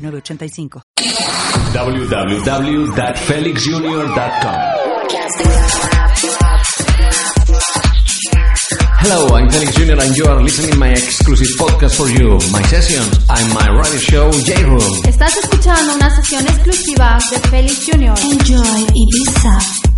906985. www.felixjunior.com Hello, I'm Felix Jr. and you are listening my exclusive podcast for you, my sessions and my radio show J-Room. Estás escuchando una sesión exclusiva de Felix Jr. Enjoy Ibiza.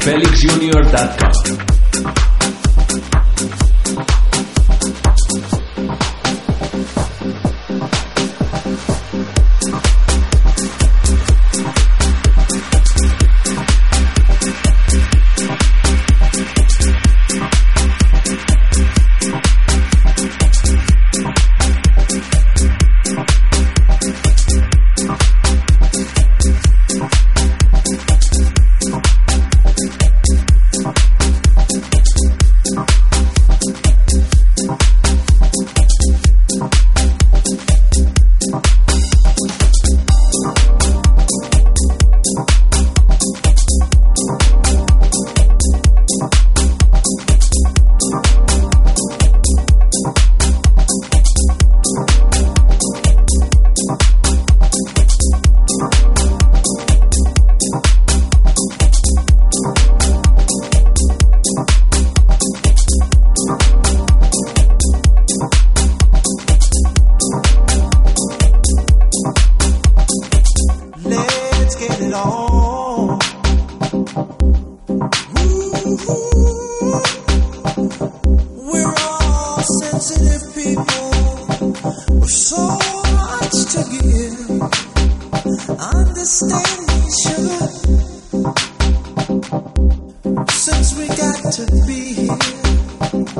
felixjunior.com got to be. here,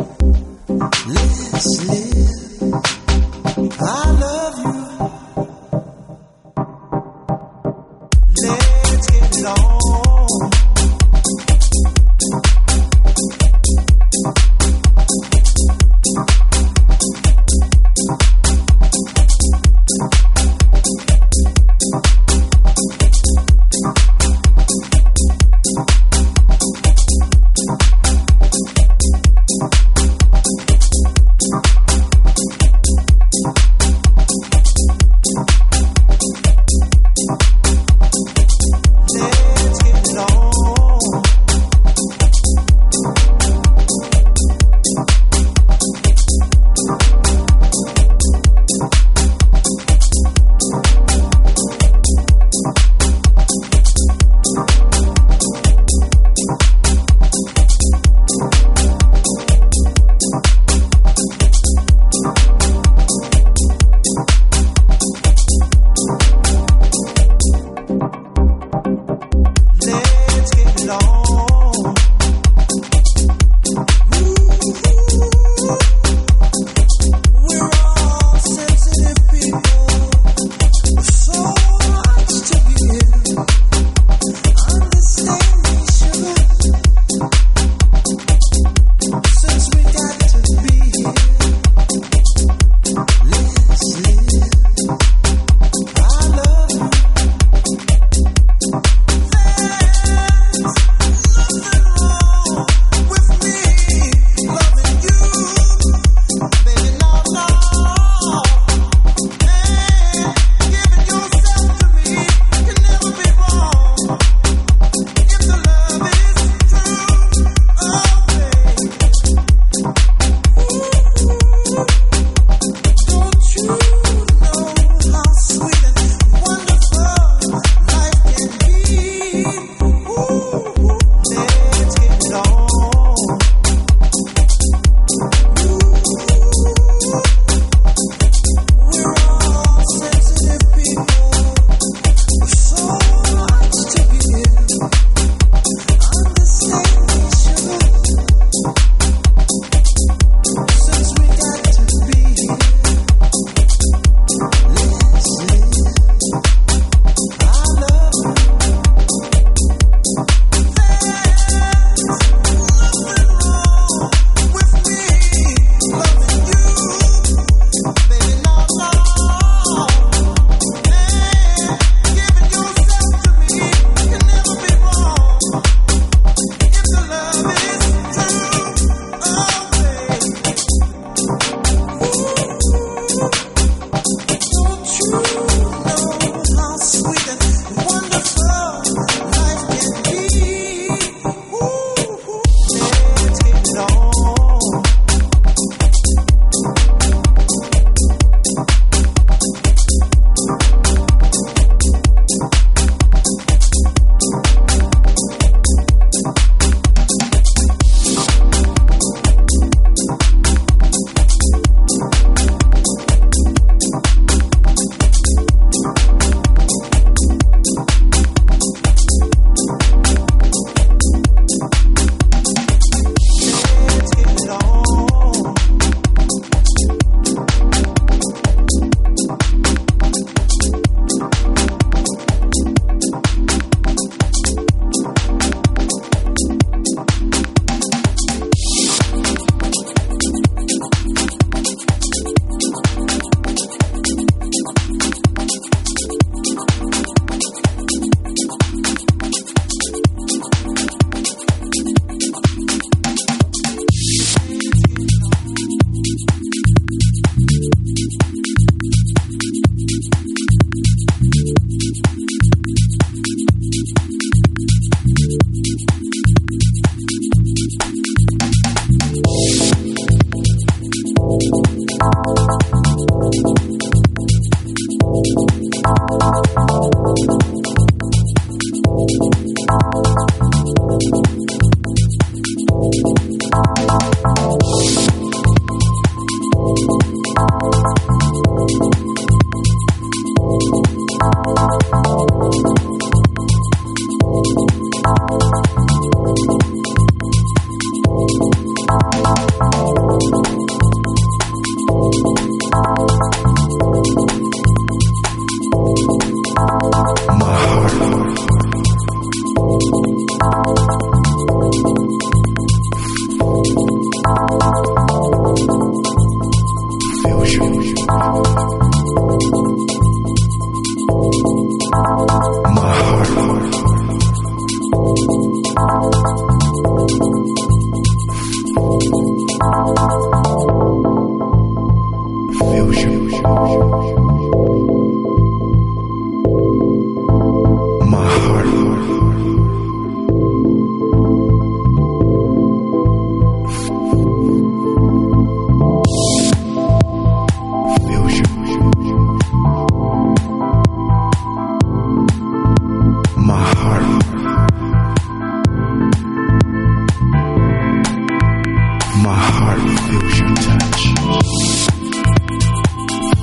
My heart feels your touch.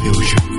Feels your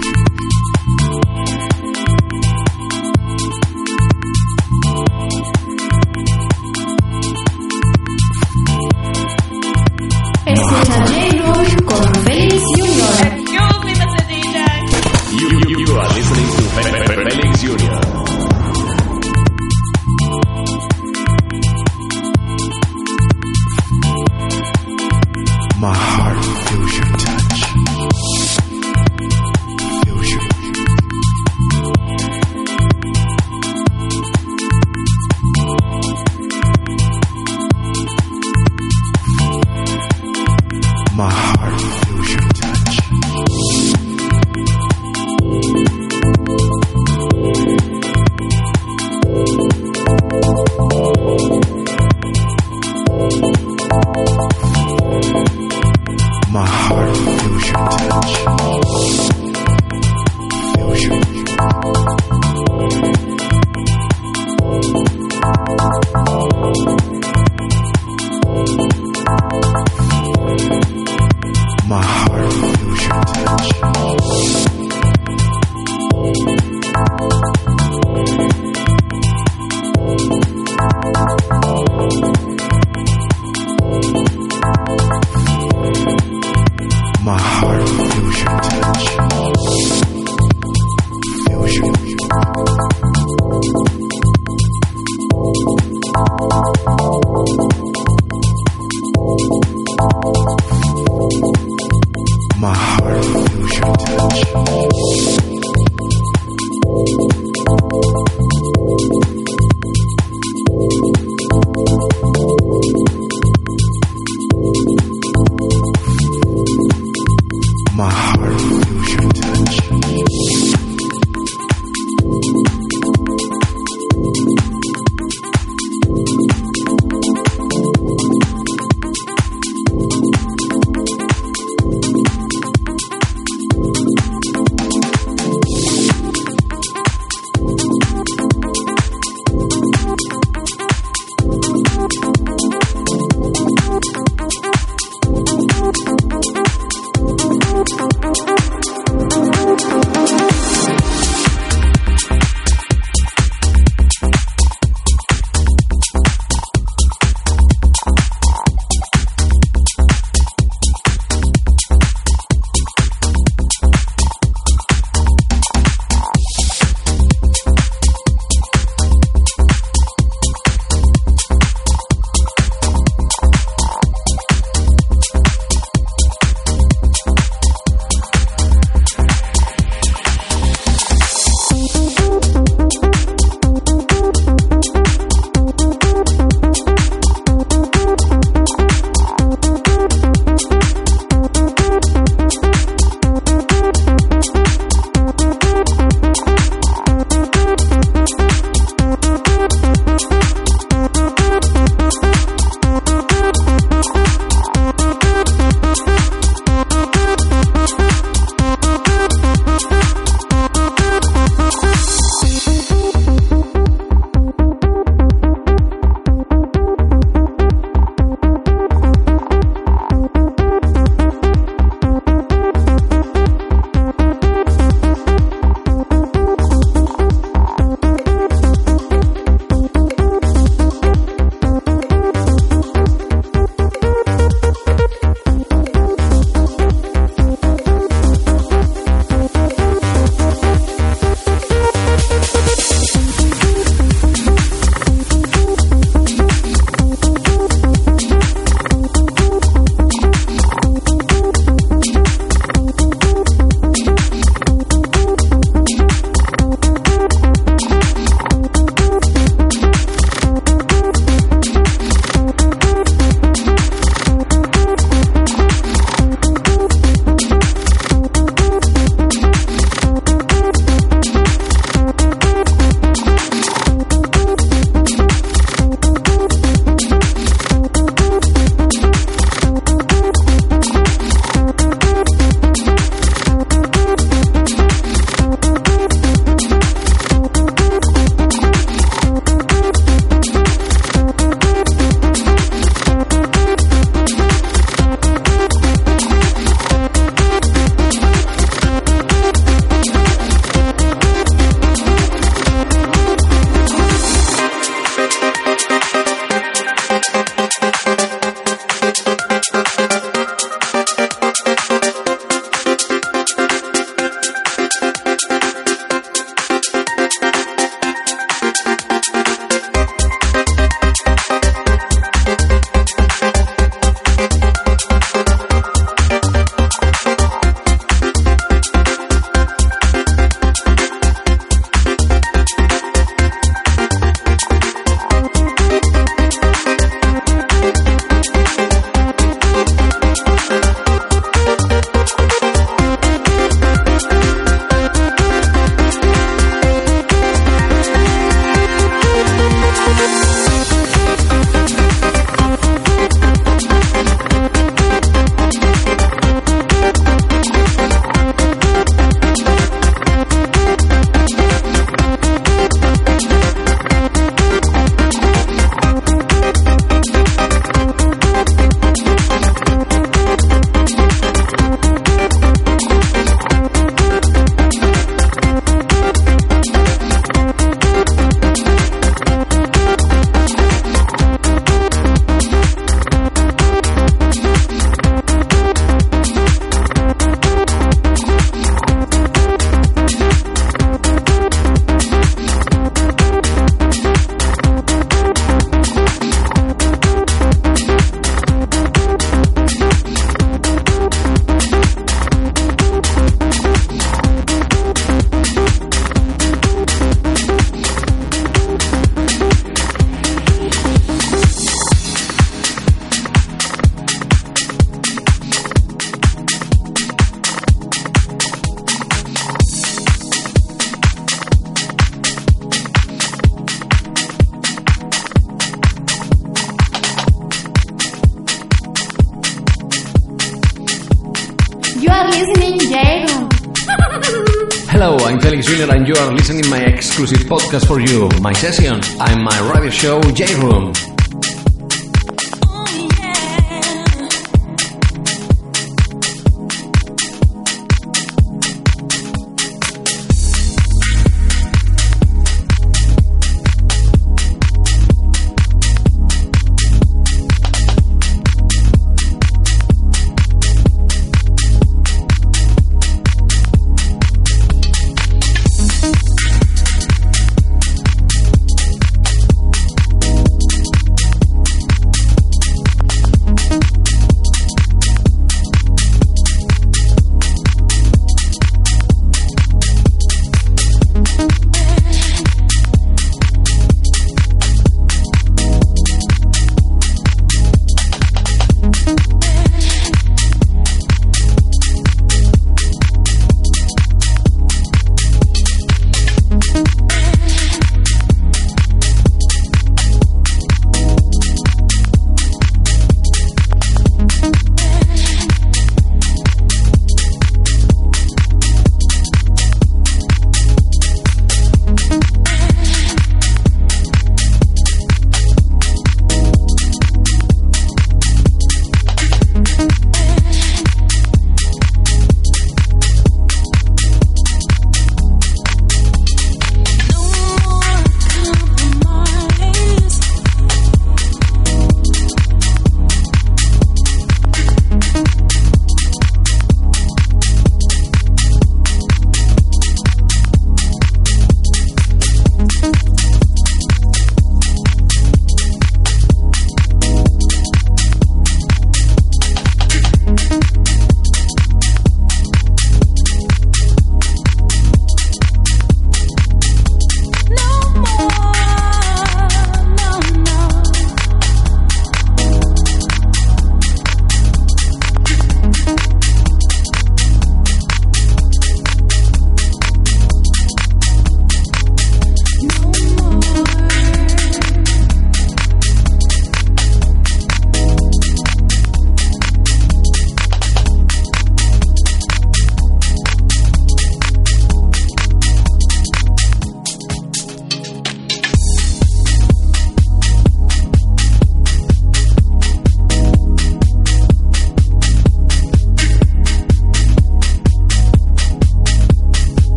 podcast for you, my session, and my radio show J Room.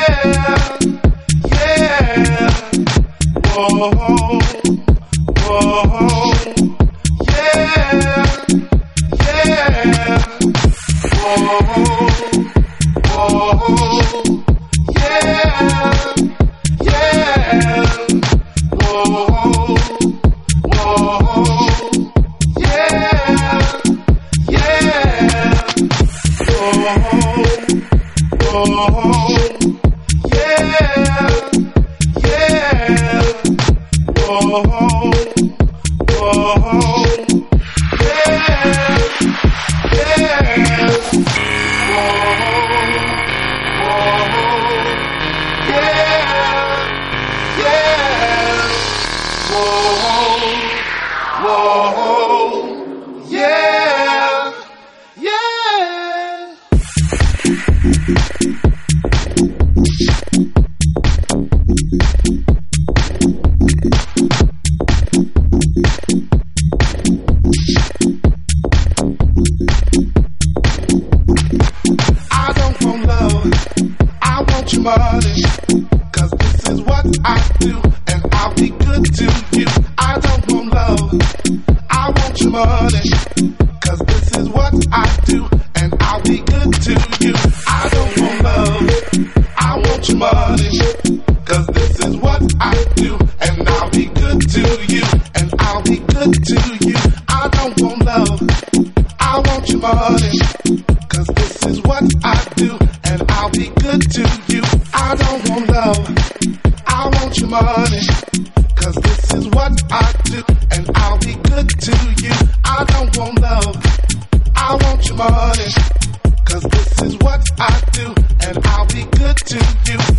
Yeah, yeah. Whoa,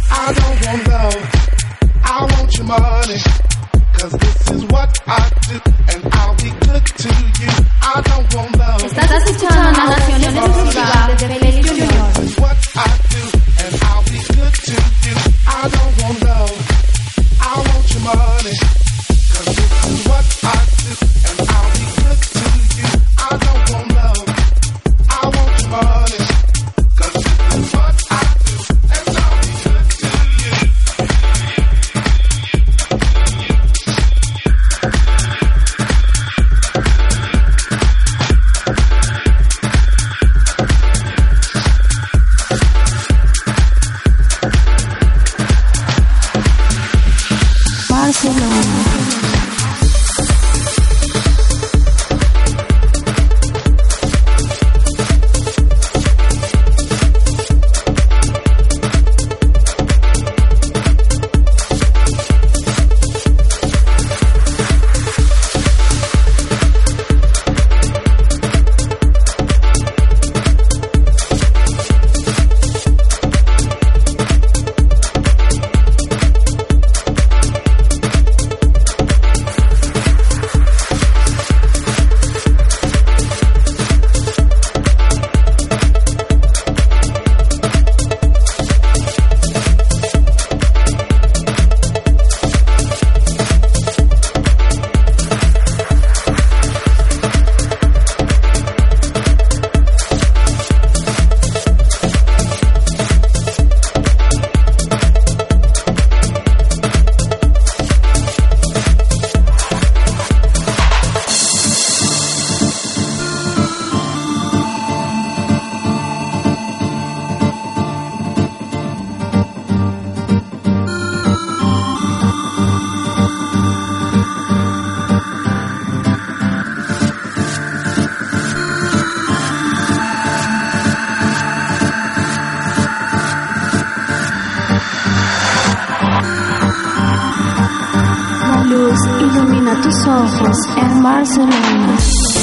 I don't want love. I want your money. This is what I do, and I'll be good to you. I don't want love. Estás escuchando narraciones exclusivas de Junior. I don't want ojos en Barcelona.